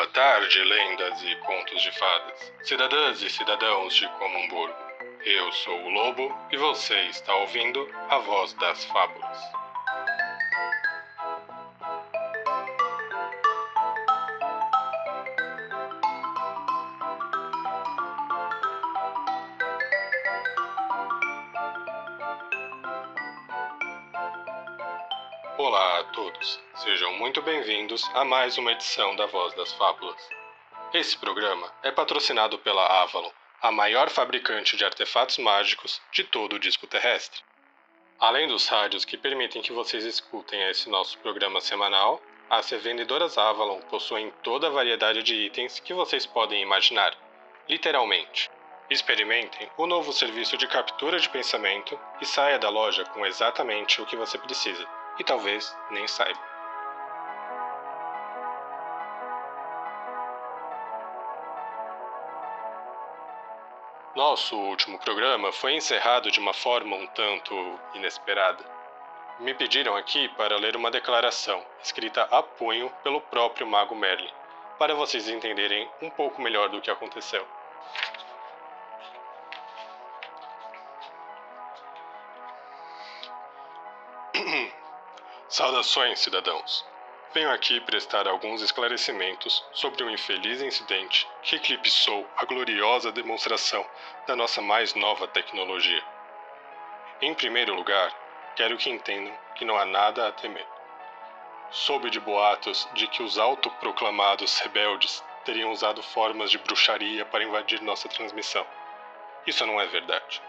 Boa tarde, lendas e contos de fadas, cidadãs e cidadãos de Comumburgo. Eu sou o Lobo e você está ouvindo a voz das fábulas. Olá a todos, sejam muito bem-vindos a mais uma edição da Voz das Fábulas. Esse programa é patrocinado pela Avalon, a maior fabricante de artefatos mágicos de todo o disco terrestre. Além dos rádios que permitem que vocês escutem esse nosso programa semanal, as revendedoras Avalon possuem toda a variedade de itens que vocês podem imaginar, literalmente. Experimentem o novo serviço de captura de pensamento e saia da loja com exatamente o que você precisa e talvez nem saiba. Nosso último programa foi encerrado de uma forma um tanto inesperada. Me pediram aqui para ler uma declaração, escrita a punho pelo próprio Mago Merlin, para vocês entenderem um pouco melhor do que aconteceu. Saudações, cidadãos. Venho aqui prestar alguns esclarecimentos sobre um infeliz incidente que eclipsou a gloriosa demonstração da nossa mais nova tecnologia. Em primeiro lugar, quero que entendam que não há nada a temer. Soube de boatos de que os autoproclamados rebeldes teriam usado formas de bruxaria para invadir nossa transmissão. Isso não é verdade.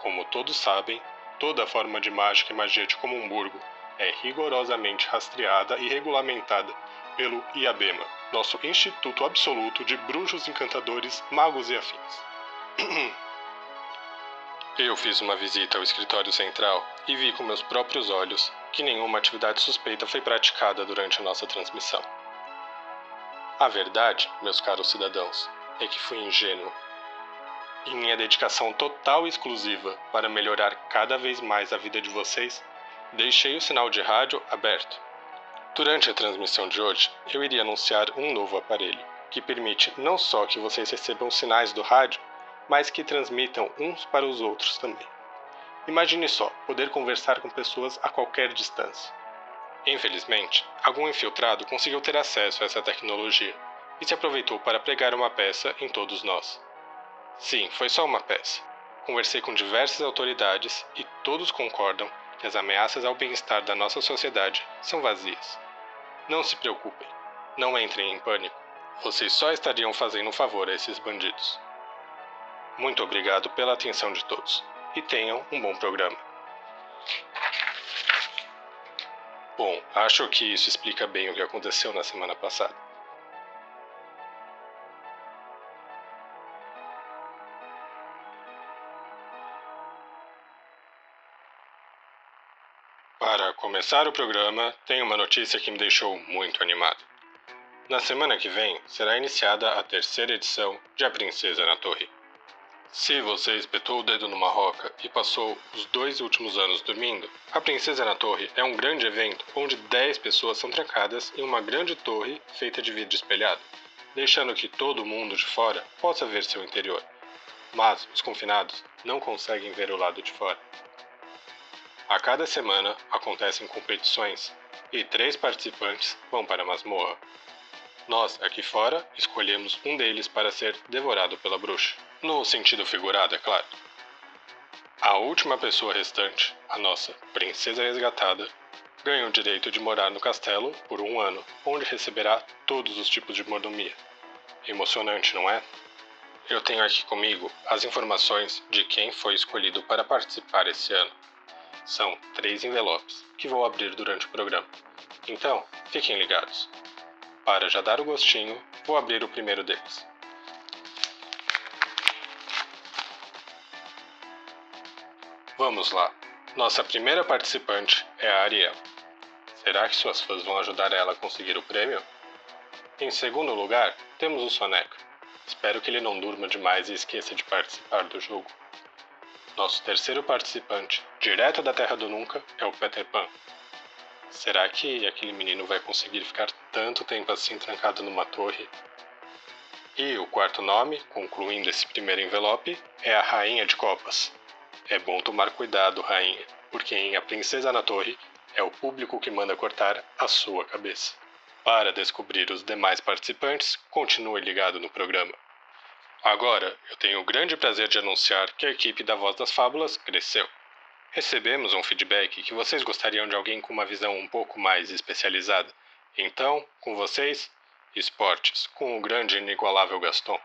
Como todos sabem, toda forma de mágica e magia de Comumburgo é rigorosamente rastreada e regulamentada pelo IABEMA, nosso Instituto Absoluto de Bruxos, Encantadores, Magos e Afins. Eu fiz uma visita ao escritório central e vi com meus próprios olhos que nenhuma atividade suspeita foi praticada durante a nossa transmissão. A verdade, meus caros cidadãos, é que fui ingênuo. Em minha dedicação total e exclusiva para melhorar cada vez mais a vida de vocês, Deixei o sinal de rádio aberto. Durante a transmissão de hoje, eu iria anunciar um novo aparelho, que permite não só que vocês recebam sinais do rádio, mas que transmitam uns para os outros também. Imagine só poder conversar com pessoas a qualquer distância. Infelizmente, algum infiltrado conseguiu ter acesso a essa tecnologia e se aproveitou para pregar uma peça em todos nós. Sim, foi só uma peça. Conversei com diversas autoridades e todos concordam que as ameaças ao bem-estar da nossa sociedade são vazias. Não se preocupem, não entrem em pânico. Vocês só estariam fazendo um favor a esses bandidos. Muito obrigado pela atenção de todos e tenham um bom programa. Bom, acho que isso explica bem o que aconteceu na semana passada. Para começar o programa, tem uma notícia que me deixou muito animado. Na semana que vem será iniciada a terceira edição de A Princesa na Torre. Se você espetou o dedo numa roca e passou os dois últimos anos dormindo, A Princesa na Torre é um grande evento onde 10 pessoas são trancadas em uma grande torre feita de vidro espelhado, deixando que todo mundo de fora possa ver seu interior. Mas os confinados não conseguem ver o lado de fora. A cada semana acontecem competições e três participantes vão para a masmorra. Nós, aqui fora, escolhemos um deles para ser devorado pela bruxa. No sentido figurado, é claro. A última pessoa restante, a nossa princesa resgatada, ganha o direito de morar no castelo por um ano, onde receberá todos os tipos de mordomia. Emocionante, não é? Eu tenho aqui comigo as informações de quem foi escolhido para participar esse ano. São três envelopes que vou abrir durante o programa. Então, fiquem ligados. Para já dar o gostinho, vou abrir o primeiro deles. Vamos lá. Nossa primeira participante é a Ariel. Será que suas fãs vão ajudar ela a conseguir o prêmio? Em segundo lugar, temos o Soneca. Espero que ele não durma demais e esqueça de participar do jogo. Nosso terceiro participante, direto da Terra do Nunca, é o Peter Pan. Será que aquele menino vai conseguir ficar tanto tempo assim trancado numa torre. E o quarto nome, concluindo esse primeiro envelope, é a Rainha de Copas. É bom tomar cuidado, rainha, porque em A Princesa na Torre é o público que manda cortar a sua cabeça. Para descobrir os demais participantes, continue ligado no programa. Agora, eu tenho o grande prazer de anunciar que a equipe da Voz das Fábulas cresceu. Recebemos um feedback que vocês gostariam de alguém com uma visão um pouco mais especializada. Então, com vocês, esportes, com o grande e inigualável Gaston.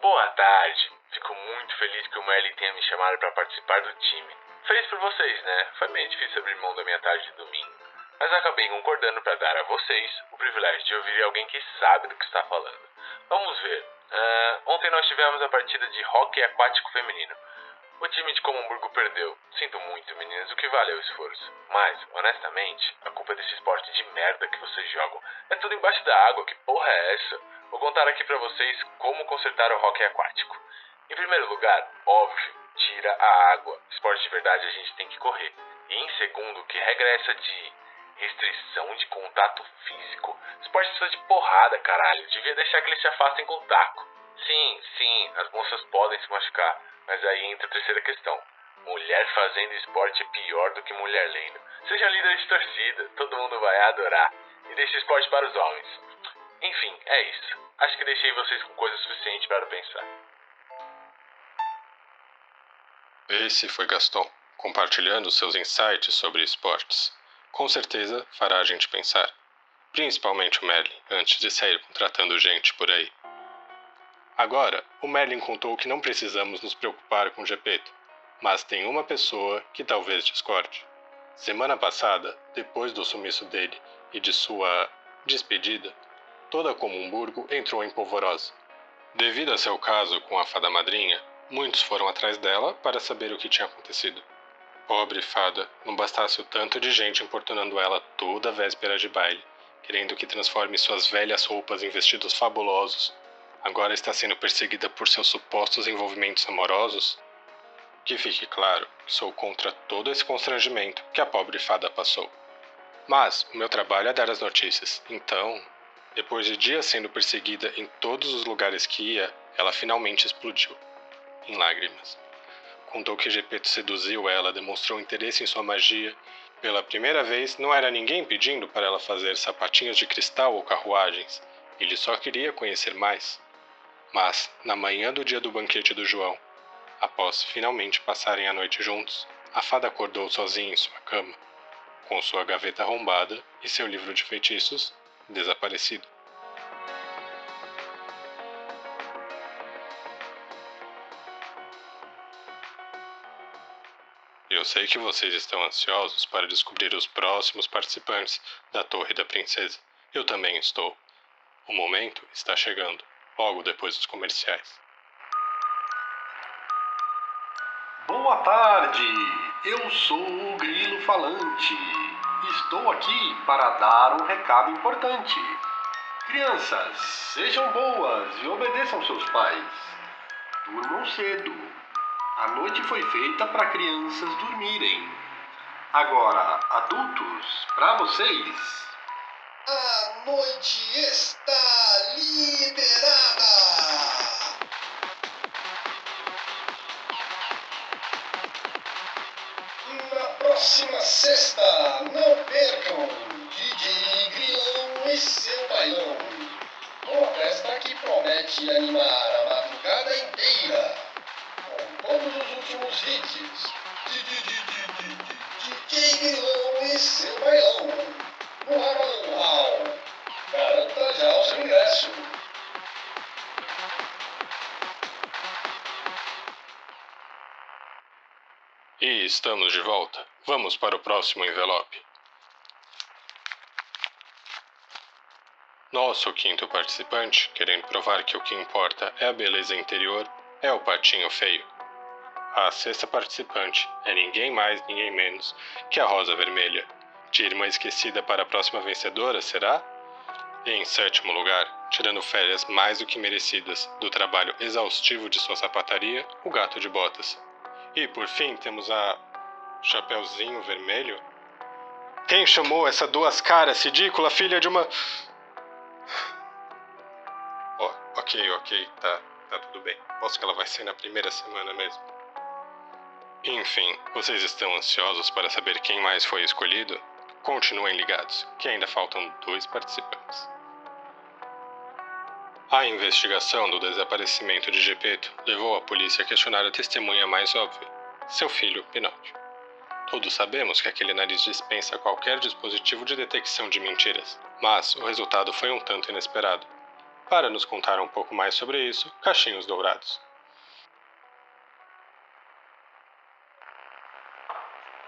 Boa tarde. Fico muito feliz que o Merlin tenha me chamado para participar do time. Feliz por vocês, né? Foi bem difícil abrir mão da minha tarde de domingo. Mas acabei concordando para dar a vocês o privilégio de ouvir alguém que sabe do que está falando. Vamos ver. Uh, ontem nós tivemos a partida de hockey aquático feminino. O time de Comamburgo perdeu. Sinto muito, meninas, o que vale é o esforço. Mas, honestamente, a culpa desse esporte de merda que vocês jogam. É tudo embaixo da água, que porra é essa? Vou contar aqui pra vocês como consertar o hockey aquático. Em primeiro lugar, óbvio, tira a água. Esporte de verdade a gente tem que correr. E em segundo, que regra é essa de restrição de contato físico? Esporte precisa de porrada, caralho. Devia deixar que eles se afastem com o taco. Sim, sim, as moças podem se machucar mas aí entra a terceira questão. Mulher fazendo esporte é pior do que mulher lendo. Seja líder de torcida, todo mundo vai adorar. E deixe esporte para os homens. Enfim, é isso. Acho que deixei vocês com coisa suficiente para pensar. Esse foi Gaston, compartilhando seus insights sobre esportes. Com certeza fará a gente pensar. Principalmente o Merlin, antes de sair contratando gente por aí. Agora, o Merlin contou que não precisamos nos preocupar com Gepeto, mas tem uma pessoa que talvez discorde. Semana passada, depois do sumiço dele e de sua despedida, toda Comumburgo entrou em polvorosa. Devido a seu caso com a fada madrinha, muitos foram atrás dela para saber o que tinha acontecido. Pobre fada, não bastasse o tanto de gente importunando ela toda a véspera de baile, querendo que transforme suas velhas roupas em vestidos fabulosos agora está sendo perseguida por seus supostos envolvimentos amorosos? Que fique claro sou contra todo esse constrangimento que a pobre fada passou. Mas o meu trabalho é dar as notícias, então, depois de dias sendo perseguida em todos os lugares que ia, ela finalmente explodiu, em lágrimas. Contou que Gepeto seduziu ela, demonstrou interesse em sua magia. Pela primeira vez, não era ninguém pedindo para ela fazer sapatinhos de cristal ou carruagens. Ele só queria conhecer mais. Mas, na manhã do dia do banquete do João, após finalmente passarem a noite juntos, a fada acordou sozinha em sua cama, com sua gaveta arrombada e seu livro de feitiços desaparecido. Eu sei que vocês estão ansiosos para descobrir os próximos participantes da Torre da Princesa. Eu também estou. O momento está chegando logo depois dos comerciais. Boa tarde, eu sou o Grilo Falante. Estou aqui para dar um recado importante. Crianças, sejam boas e obedeçam seus pais. Durmam cedo. A noite foi feita para crianças dormirem. Agora, adultos, para vocês, a noite está Garanta já o seu ingresso. E estamos de volta. Vamos para o próximo envelope. Nosso quinto participante, querendo provar que o que importa é a beleza interior, é o patinho feio. A sexta participante é ninguém mais, ninguém menos que a rosa vermelha, de irmã esquecida para a próxima vencedora, será? E em sétimo lugar, tirando férias mais do que merecidas do trabalho exaustivo de sua sapataria, o gato de botas. E por fim temos a Chapeuzinho Vermelho. Quem chamou essa duas caras ridícula filha de uma. Oh, ok, ok, tá, tá tudo bem. Posso que ela vai ser na primeira semana mesmo. Enfim, vocês estão ansiosos para saber quem mais foi escolhido? Continuem ligados, que ainda faltam dois participantes. A investigação do desaparecimento de Gepeto levou a polícia a questionar a testemunha mais óbvia, seu filho Pinóquio. Todos sabemos que aquele nariz dispensa qualquer dispositivo de detecção de mentiras, mas o resultado foi um tanto inesperado. Para nos contar um pouco mais sobre isso, Cachinhos Dourados.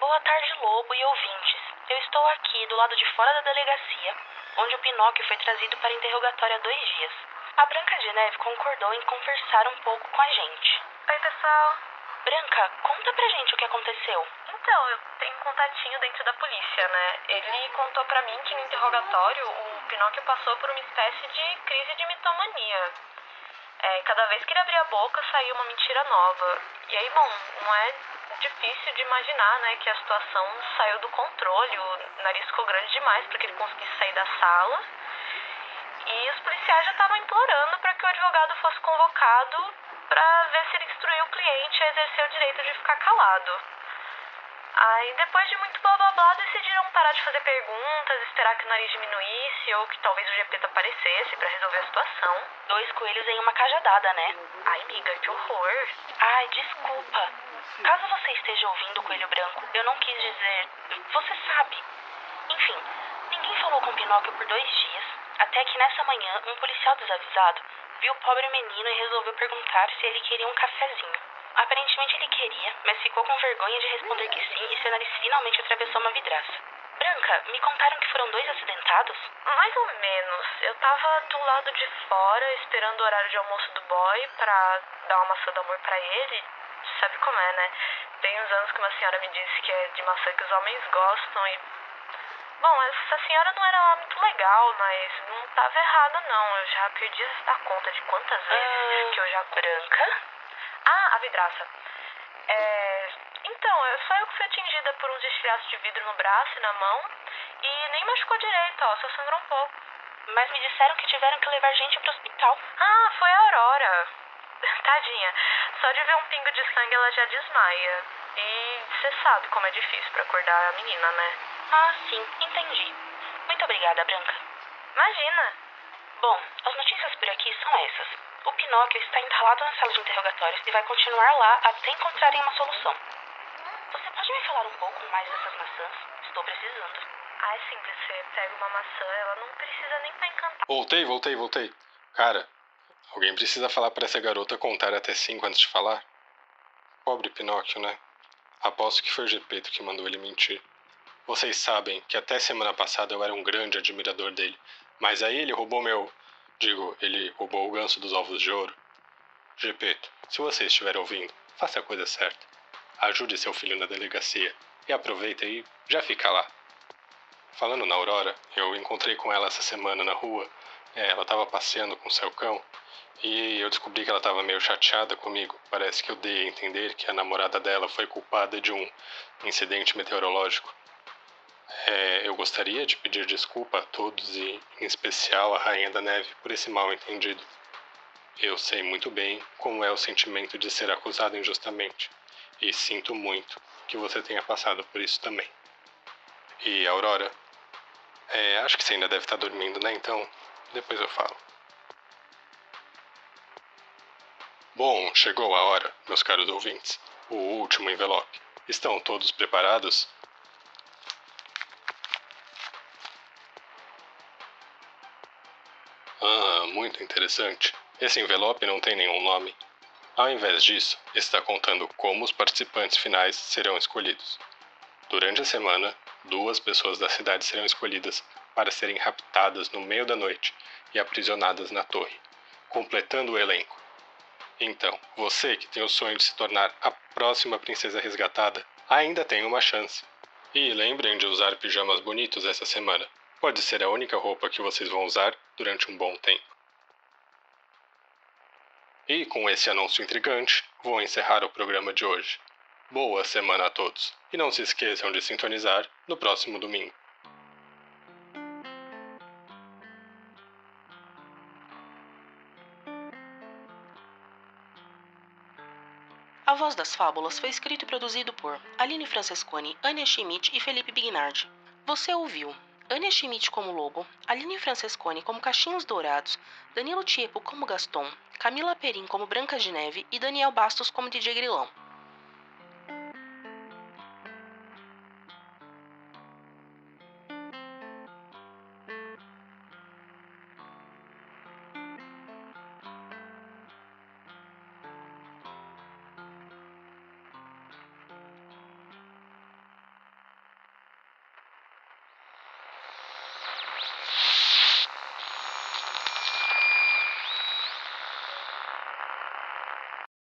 Boa tarde, Lobo e ouvintes. Eu estou aqui do lado de fora da delegacia, onde o Pinóquio foi trazido para interrogatório há dois dias. A Branca de Neve concordou em conversar um pouco com a gente. Oi, pessoal. Branca, conta pra gente o que aconteceu. Então, eu tenho um contatinho dentro da polícia, né? Ele contou pra mim que no interrogatório o Pinóquio passou por uma espécie de crise de mitomania. É, cada vez que ele abria a boca saía uma mentira nova. E aí, bom, não é difícil de imaginar, né, que a situação saiu do controle, o nariz ficou grande demais para que ele conseguisse sair da sala. E os policiais já estavam implorando para que o advogado fosse convocado para ver se ele instruiu o cliente a exercer o direito de ficar calado. Aí, depois de muito blá blá blá, decidiram parar de fazer perguntas, esperar que o nariz diminuísse ou que talvez o GP aparecesse para resolver a situação. Dois coelhos em uma cajadada, né? Ai, amiga, que horror. Ai, desculpa. Caso você esteja ouvindo o coelho branco, eu não quis dizer. Você sabe. Enfim, ninguém falou com Pinóquio por dois dias, até que nessa manhã um policial desavisado viu o pobre menino e resolveu perguntar se ele queria um cafezinho. Aparentemente ele queria, mas ficou com vergonha de responder que sim e seu nariz finalmente atravessou uma vidraça. Branca, me contaram que foram dois acidentados? Mais ou menos. Eu tava do lado de fora, esperando o horário de almoço do boy pra dar uma maçã do amor pra ele. Sabe como é, né? Tem uns anos que uma senhora me disse que é de maçã que os homens gostam e Bom, essa senhora não era muito legal, mas não estava errada não. Eu já perdi a conta de quantas vezes ah, que eu já. Branca? Ah, a vidraça. É. Então, eu só eu que fui atingida por uns estilhaços de vidro no braço e na mão. E nem machucou direito, ó, só sangrou um pouco. Mas me disseram que tiveram que levar gente pro hospital. Ah, foi a Aurora. Tadinha, só de ver um pingo de sangue ela já desmaia. E você sabe como é difícil para acordar a menina, né? Ah, sim, entendi. Muito obrigada, Branca. Imagina. Bom, as notícias por aqui são essas. O Pinóquio está entalado na sala de interrogatórios e vai continuar lá até encontrarem uma solução. Você pode me falar um pouco mais dessas maçãs? Estou precisando. Ah, é simples. Você pega uma maçã, ela não precisa nem estar encantada. Voltei, voltei, voltei. Cara, alguém precisa falar para essa garota contar até cinco antes de falar? Pobre Pinóquio, né? Aposto que foi o Gepeto que mandou ele mentir. Vocês sabem que até semana passada eu era um grande admirador dele, mas aí ele roubou meu. Digo, ele roubou o ganso dos ovos de ouro. Gepeto, se você estiver ouvindo, faça a coisa certa. Ajude seu filho na delegacia e aproveita e já fica lá. Falando na Aurora, eu encontrei com ela essa semana na rua. É, ela estava passeando com seu cão e eu descobri que ela estava meio chateada comigo. Parece que eu dei a entender que a namorada dela foi culpada de um incidente meteorológico. É, eu gostaria de pedir desculpa a todos e, em especial, à Rainha da Neve por esse mal entendido. Eu sei muito bem como é o sentimento de ser acusado injustamente, e sinto muito que você tenha passado por isso também. E, Aurora, é, acho que você ainda deve estar dormindo, né? Então, depois eu falo. Bom, chegou a hora, meus caros ouvintes. O último envelope. Estão todos preparados? Ah, muito interessante. Esse envelope não tem nenhum nome. Ao invés disso, está contando como os participantes finais serão escolhidos. Durante a semana, duas pessoas da cidade serão escolhidas para serem raptadas no meio da noite e aprisionadas na torre, completando o elenco. Então, você que tem o sonho de se tornar a próxima princesa resgatada, ainda tem uma chance. E lembrem de usar pijamas bonitos essa semana, pode ser a única roupa que vocês vão usar durante um bom tempo. E com esse anúncio intrigante, vou encerrar o programa de hoje. Boa semana a todos e não se esqueçam de sintonizar no próximo domingo. A Voz das Fábulas foi escrito e produzido por Aline Francesconi, Ania Schmidt e Felipe Bignardi. Você ouviu Ania Schmidt como Lobo, Aline Francesconi como Cachinhos Dourados, Danilo Tiepo como Gaston, Camila Perim como Branca de Neve e Daniel Bastos como DJ Grilão.